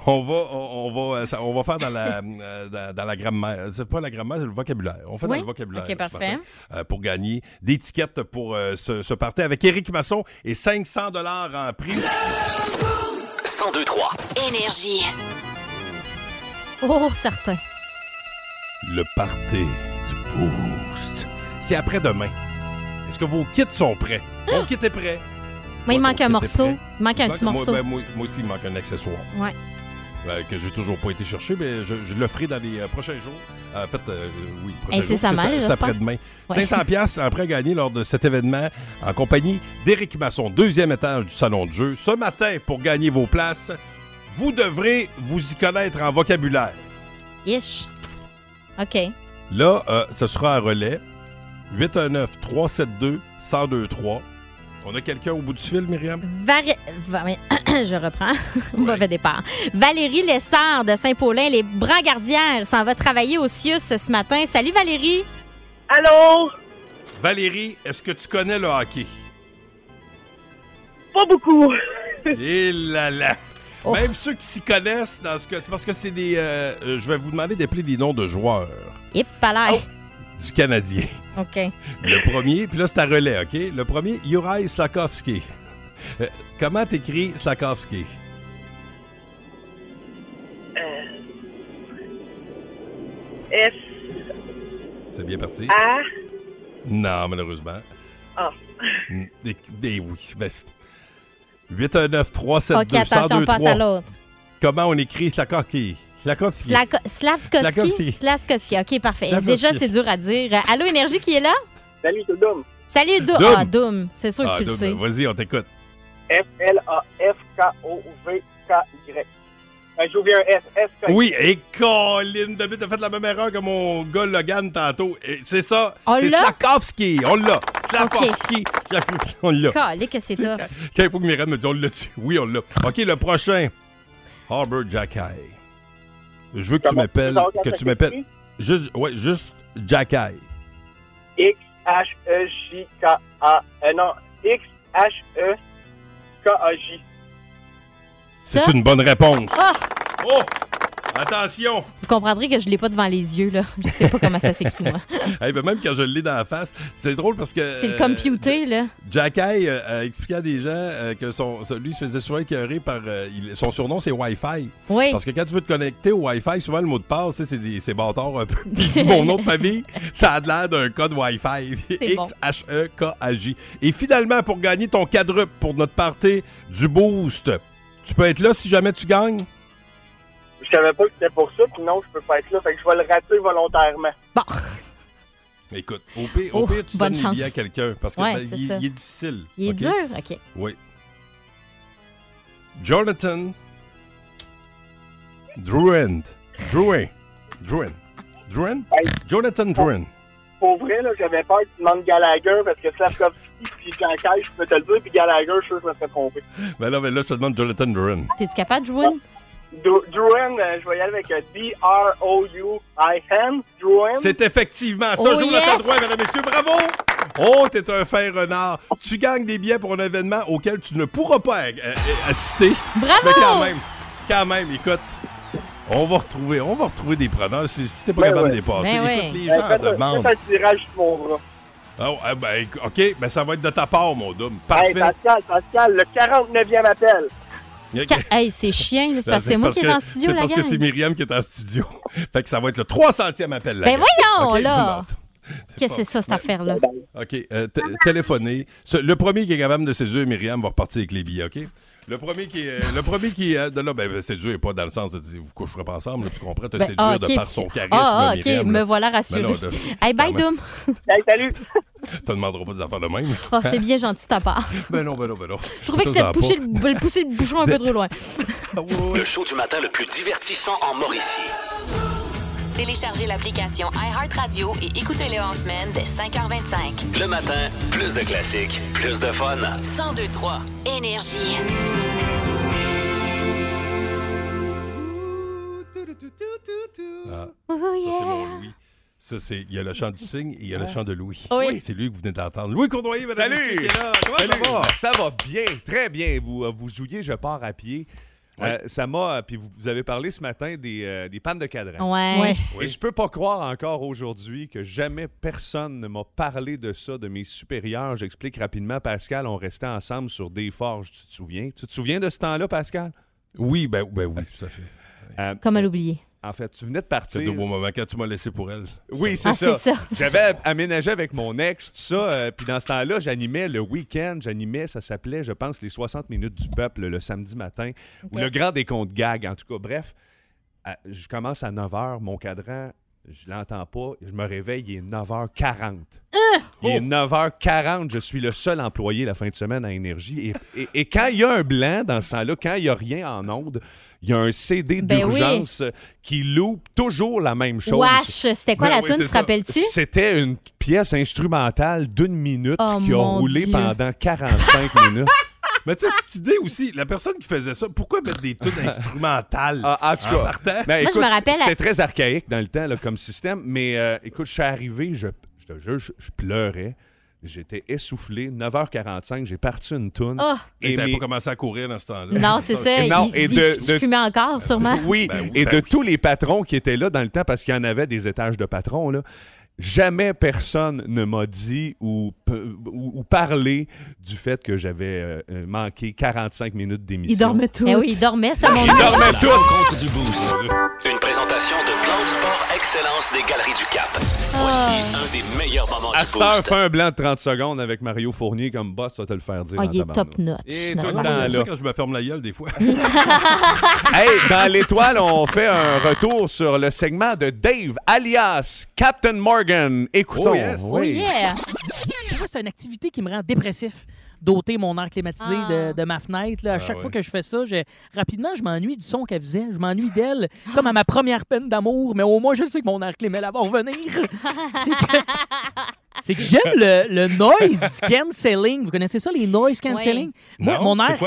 on, va, on, va, ça- on va faire dans la, dans, dans la grammaire. C'est pas la grammaire, c'est le vocabulaire. On fait Oui? dans le vocabulaire. Ok, parfait. matin, euh, pour gagner des tickets pour euh, ce, ce party avec Éric Masson et 500 dollars en prix. 1023. Énergie. Oh, certain. Le party du Boost. C'est après-demain. Que vos kits sont prêts? Mon kit est prêt. Moi, il Toi, manque ton un kit est morceau. prêt? Il manque un petit moi, morceau. ben, moi, moi aussi, il manque un accessoire. Ouais. Euh, que j'ai toujours pas été chercher, mais je, je le ferai dans les euh, prochains jours. En fait, euh, oui, prochains jours. Incessamment, ça- C'est j'espère. après-demain. Ouais. 500 pièces à gagner lors de cet événement en compagnie d'Éric Masson, deuxième étage du salon de jeu. Ce matin, pour gagner vos places, vous devrez vous y connaître en vocabulaire. Ish. OK. Là, euh, ce sera un relais. 819-372-1023. On a quelqu'un au bout du fil, Myriam? Vari- *clears throat* Je reprends. *laughs* Mauvais départ. Valérie Lessard de Saint-Paulin, les Brancardières, s'en va travailler au CIUS ce matin. Salut Valérie. Allô? Valérie, est-ce que tu connais le hockey? Pas beaucoup. *laughs* Et là là! Oh. Même ceux qui s'y connaissent, dans ce cas, c'est parce que c'est des. euh, euh, je vais vous demander d'appeler des noms de joueurs Hip, pas Oh. Du Canadien. OK. Le premier, puis là, c'est à relais, OK? Le premier, Juraj Slakowski. Euh, comment t'écris Slakowski? S C'est bien parti? A Non, malheureusement. Ah. Des, des- oui. ben, 819 372 OK, attention, on passe à l'autre. Comment on écrit Slakowski? Slakowski. Slako- Slavskoski. Slavkovski. Slavskoski. OK, parfait. Slavkovski. Déjà, c'est dur à dire. Euh, Allô, Énergie qui est là? Salut, c'est Doom. Salut, Doom. Doom. Ah, Doom. C'est sûr que Ah, tu le sais. Vas-y, on t'écoute. F-L-A-F-K-O-V-K-Y. Euh, J'ai oublié un S. S Oui, et Colin, David, t'as fait la même erreur que mon gars Logan tantôt. C'est ça. On C'est l'a? Slakowski. On l'a. Slakowski. On l'a. Calé que c'est tough. Quand il faut que Myriam me dise on l'a tu Oui, on l'a. OK, le prochain. Harbor Jackay. Je veux que tu m'appelles. Que tu m'appelles. Juste, ouais, juste Jackay. X-H-E-J-K-A. Euh, non, X-H-E-K-A-J. C'est une bonne réponse. Ah! Oh! Attention! Vous comprendrez que je l'ai pas devant les yeux, là. Je sais pas comment ça s'écrit, moi. *laughs* Ben, même quand je l'ai dans la face, c'est drôle parce que. C'est le euh, computer, là. Jackay euh, a expliqué à des gens euh, que son, lui se faisait souvent écœurer par. euh, il- son surnom, c'est Wi-Fi. Oui. Parce que quand tu veux te connecter au Wi-Fi, souvent le mot de passe, c'est des- c'est bâtard un peu. *laughs* Mon nom de famille, ça a l'air d'un code Wi-Fi. *laughs* X-H-E-K-A-J. Et finalement, pour gagner ton quadruple pour notre party du Boost, tu peux être là si jamais tu gagnes? Je savais pas que c'était pour ça, puis non, je peux pas être là. Fait que je vais le rater volontairement. Bon. Écoute, au pire, au Oh, pire, tu donnes les billets à quelqu'un parce que Ouais, ben, c'est il, ça. il est difficile. Il est OK? dur? OK. Oui. Jonathan Druin. Druin. Druin. Druin? Jonathan Druin. Pour vrai, là, j'avais peur que tu demandes Gallagher parce que Slavkovski puis Jean-Kai, je peux te le dire, puis Gallagher, je suis sûr que je me serais trompé. Ben là, ben là, je te demande Jonathan Druin. T'es-tu capable de Druin, euh, je vais y aller avec euh, D-R-O-U-I-N. Druin. C'est effectivement ça. Oh, Joue yes! le droit, mesdames et messieurs. Bravo! Oh, t'es un fin renard. Tu gagnes des billets pour un événement auquel tu ne pourras pas euh, assister. Bravo! Mais quand même, quand même, écoute, on va retrouver, on va retrouver des preneurs si, t'es pas Ben capable ouais. de les passer. Ben écoute, ouais. les Euh, gens faites, demandent. faites un tirage sur mon bras. Oh, eh ben, OK, ben ça va être de ta part, mon dôme. Hey, Parfait. Pascal, Pascal, le 49e appel. Hey, c'est chiant, là. C'est parce que c'est moi qui est en studio, C'est parce que c'est Myriam qui est en studio. *laughs* fait que ça va être le 300e appel. Ben gang. voyons, OK? là. Qu'est-ce que c'est ça, cette affaire-là? OK. euh, téléphoner. Le premier qui est capable de séduire Myriam va repartir avec les billets, OK? Le premier qui est. Le premier qui est. de là, ben, ben, séduire, pas dans le sens de dire vous coucherez pas ensemble, là, tu comprends? Te Ben, séduire ah, de par son charisme. Ah, ah, OK, Myriam, me là. voilà Ben rassurée. non, de- *laughs* Hey, bye. Doom. *laughs* Hey, salut. *laughs* Te demanderas pas des affaires de même. Oh, c'est bien gentil de ta part. Ben non, ben non, ben non. Je trouvais que c'était le- pousser le bouchon un peu trop loin. Le show du matin le plus divertissant en Mauricie. Téléchargez l'application iHeartRadio et écoutez-le en semaine dès 5h25. Le matin, plus de classiques, plus de fun. 1023 Énergie. Ah, Oh, ça, c'est mon Louis. Ça, c'est. Il y a le chant du cygne et il y a le chant de Louis. Oui. C'est lui que vous venez d'entendre. Louis Cournoyer, messieurs, Salut! qui est là. Comment Salut! ça va? Ça va bien, très bien. Vous, euh, vous jouiez, je pars à pied. Euh, ça m'a. Puis vous, vous avez parlé ce matin des, euh, des pannes de cadran. Ouais. Et je peux pas croire encore aujourd'hui que jamais personne ne m'a parlé de ça de mes supérieurs. J'explique rapidement, Pascal. On restait ensemble sur des forges, tu te souviens? Tu te souviens de ce temps-là, Pascal? Oui, ben, ben oui, tout à fait. Euh, Comme à l'oublier. En fait, tu venais de C'est partir. de beaux moments quand tu m'as laissé pour elle. Oui, c'est Ah, ça. c'est ça. J'avais aménagé avec mon ex, tout ça. euh, puis dans ce temps-là, j'animais le week-end. J'animais, ça s'appelait, je pense, les 60 minutes du peuple le samedi matin. Ou le grand décompte gag, en tout cas. Bref, à- je commence à 9 h. Mon cadran, je l'entends pas. Je me réveille, il est 9h40. Il est 9h40. Je suis le seul employé la fin de semaine à Énergie. Et, et- et quand il y a un blanc dans ce temps-là, quand il n'y a rien en onde, il y a un CD Ben d'urgence qui loupe toujours la même chose. Wesh, c'était quoi Ben la oui, tune, te rappelles-tu? C'était une pièce instrumentale d'une minute Oh, qui a roulé Dieu. pendant 45 minutes. Mais tu sais, cette idée aussi, la personne qui faisait ça, pourquoi mettre des tunes instrumentales Ah, en tout cas, partant? ben, Moi, je écoute, me rappelle- c'est très archaïque dans le temps là, comme système, mais euh, écoute, je suis arrivé, je, je te jure, je, je pleurais. J'étais essoufflé. 9h45, j'ai parti une toune. Oh. Et t'avais mes- pas commencé à courir dans ce temps-là. Non, c'est *laughs* ça. Non, et de- fumait encore, sûrement. Oui, Ben oui, et ben de oui. tous les patrons qui étaient là dans le temps, parce qu'il y en avait des étages de patrons, là, jamais personne ne m'a dit ou, ou, ou parlé du fait que j'avais euh, euh, manqué 45 minutes d'émission. Ils dormaient tous. Eh oui, il dormait, ça, mon Ils dormaient La tous! rencontre du Boost. Une présentation de Plan de Sport Excellence des Galeries du Cap. Voici un des meilleurs moments À du Boost. fais un blanc de 30 secondes avec Mario Fournier comme boss, ça va te le faire dire. Ah, il est top notch. Et tout le temps là. ça quand je me ferme la gueule des fois. *laughs* Hey, dans l'étoile, on fait un retour sur le segment de Dave, alias Captain Morgan. Écoutons. Oh, yes. Oh yeah! Moi, c'est une activité qui me rend dépressif d'ôter mon air climatisé Ah. de, de ma fenêtre. là. À Ah chaque ouais. fois que je fais ça, je- rapidement, je m'ennuie du son qu'elle faisait. Je m'ennuie d'elle, comme à ma première peine d'amour, mais au moins, je sais que mon air climatisé va revenir. *laughs* C'est que, c'est que j'aime le, le noise cancelling. Vous connaissez ça, les noise cancelling? Moi, Non, mon air,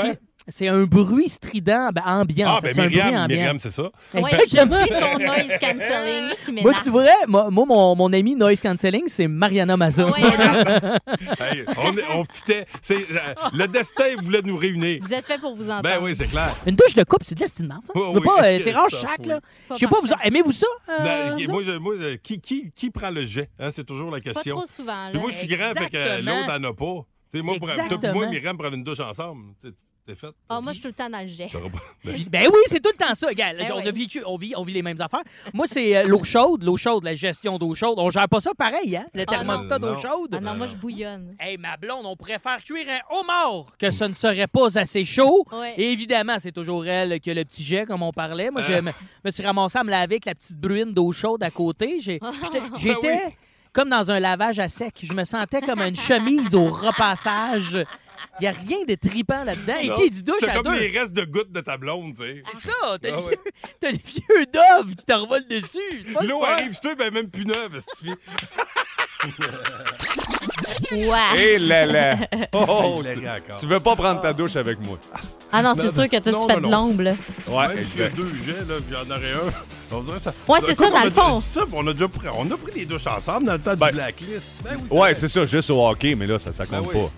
c'est un bruit strident, ben, ambiant. Ah, ben C'est un bruit Myriam, ambiant. Myriam, c'est ça. Oui, je suis son noise cancelling qui Moi, tu vois, moi, moi, mon, mon ami noise cancelling, c'est Mariana Mazza. Ouais? *laughs* Hey, on, on fitait. Euh, le destin voulait nous réunir. Vous êtes fait pour vous entendre. Ben oui, c'est clair. Une douche de couple, c'est de l'estimant. ça. Oh, oui. pas, euh, c'est rare chaque, oui. là. Pas Je sais pas, vous, aimez-vous ça? euh, Ben, vous moi, je- moi, euh, qui, qui, qui prend le jet? Hein, c'est toujours la Pas question. trop souvent. Puis Là. moi, je suis grand, fait que euh, l'autre en a pas. Moi, pour, puis moi, Myriam prendre une douche ensemble. T'es fait. Ah, moi, je suis tout le temps dans le jet. *laughs* Ben, oui, c'est tout le temps ça. Regarde, Ben on, oui. a vécu, on, vit, on vit les mêmes affaires. Moi, c'est euh, l'eau chaude, l'eau chaude, la gestion d'eau chaude. On gère pas ça pareil, hein? Le Ah, thermostat non. d'eau chaude. Ah non, moi, je bouillonne. Hey, ma blonde, on pourrait faire cuire un homard que ce ne serait pas assez chaud. Ouais. Et évidemment, c'est toujours elle qui a le petit jet, comme on parlait. Moi, je me, me suis ramassé à me laver avec la petite bruine d'eau chaude à côté. J'ai- j'étais- J'étais oui. comme dans un lavage à sec. Je me sentais comme une chemise au repassage. Il n'y a rien de tripant là-dedans. Et qui dit douche T'as à comme deux? les restes de gouttes de ta blonde, tu sais. C'est ça, t'as Ah des ouais. vieux- des vieux doves qui te revolent dessus. Le L'eau arrive, je ben même plus neuve, si Wesh. Et là là. *laughs* Oh, tu, tu veux pas prendre ta douche avec moi? Ah non, c'est sûr que toi, non, tu fais de l'ombre. là. Ouais, Même s'il y a exact. deux jets, là, puis j'en aurais un. On dirait ça. Ouais, c'est ça, dans on le a fond. ça, on a déjà pris, on a pris des douches ensemble dans le temps Ben, du blacklist. Ben oui, Ouais, c'est ça, juste au hockey, mais là, ça, ça Ben compte oui. pas.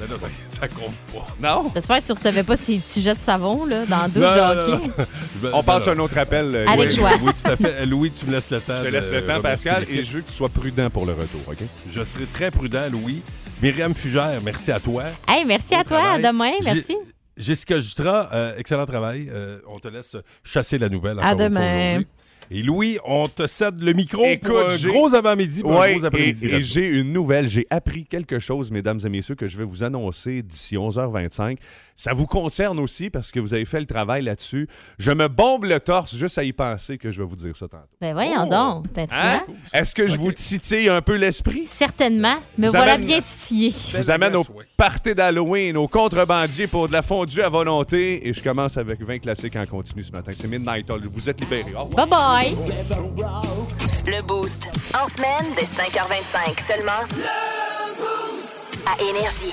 Ben non, ça, *laughs* ça compte pas. Non? J'espère que tu recevais pas ces petits jets de savon là, dans la douche Non, de hockey. non, non. Ben, On passe à un autre appel. euh, Avec Louis. joie. Oui, tout à fait. Louis, tu me laisses le temps. Je te laisse le temps, Pascal, et je veux que tu sois prudent pour le retour, OK? Je serai très prudent, Louis. Myriam Fugère, merci à toi. Hey, merci Bon à toi. À demain. J'ai- Merci. Jessica Jutra, euh, excellent travail. Euh, on te laisse chasser la nouvelle. À encore une fois demain. aujourd'hui. Et Louis, on te cède le micro Écoute, pour un j'ai- gros avant-midi, pour un gros après-midi. et, j'ai une nouvelle. J'ai appris quelque chose, mesdames et messieurs, que je vais vous annoncer d'ici 11h25. Ça vous concerne aussi parce que vous avez fait le travail là-dessus. Je me bombe le torse juste à y penser que je vais vous dire ça tantôt. Ben voyons Oh. donc. C'est Hein? Est-ce que je vous titille un peu l'esprit? Certainement. Me Vous voilà amène- bien titillé. Je vous amène au party d'Halloween, au contrebandier pour de la fondue à volonté. Et je commence avec 20 classiques en continu ce matin. C'est Midnight Oil. Vous êtes libérés. Au revoir. Le Boost. En semaine, dès 5h25 seulement. À Énergie.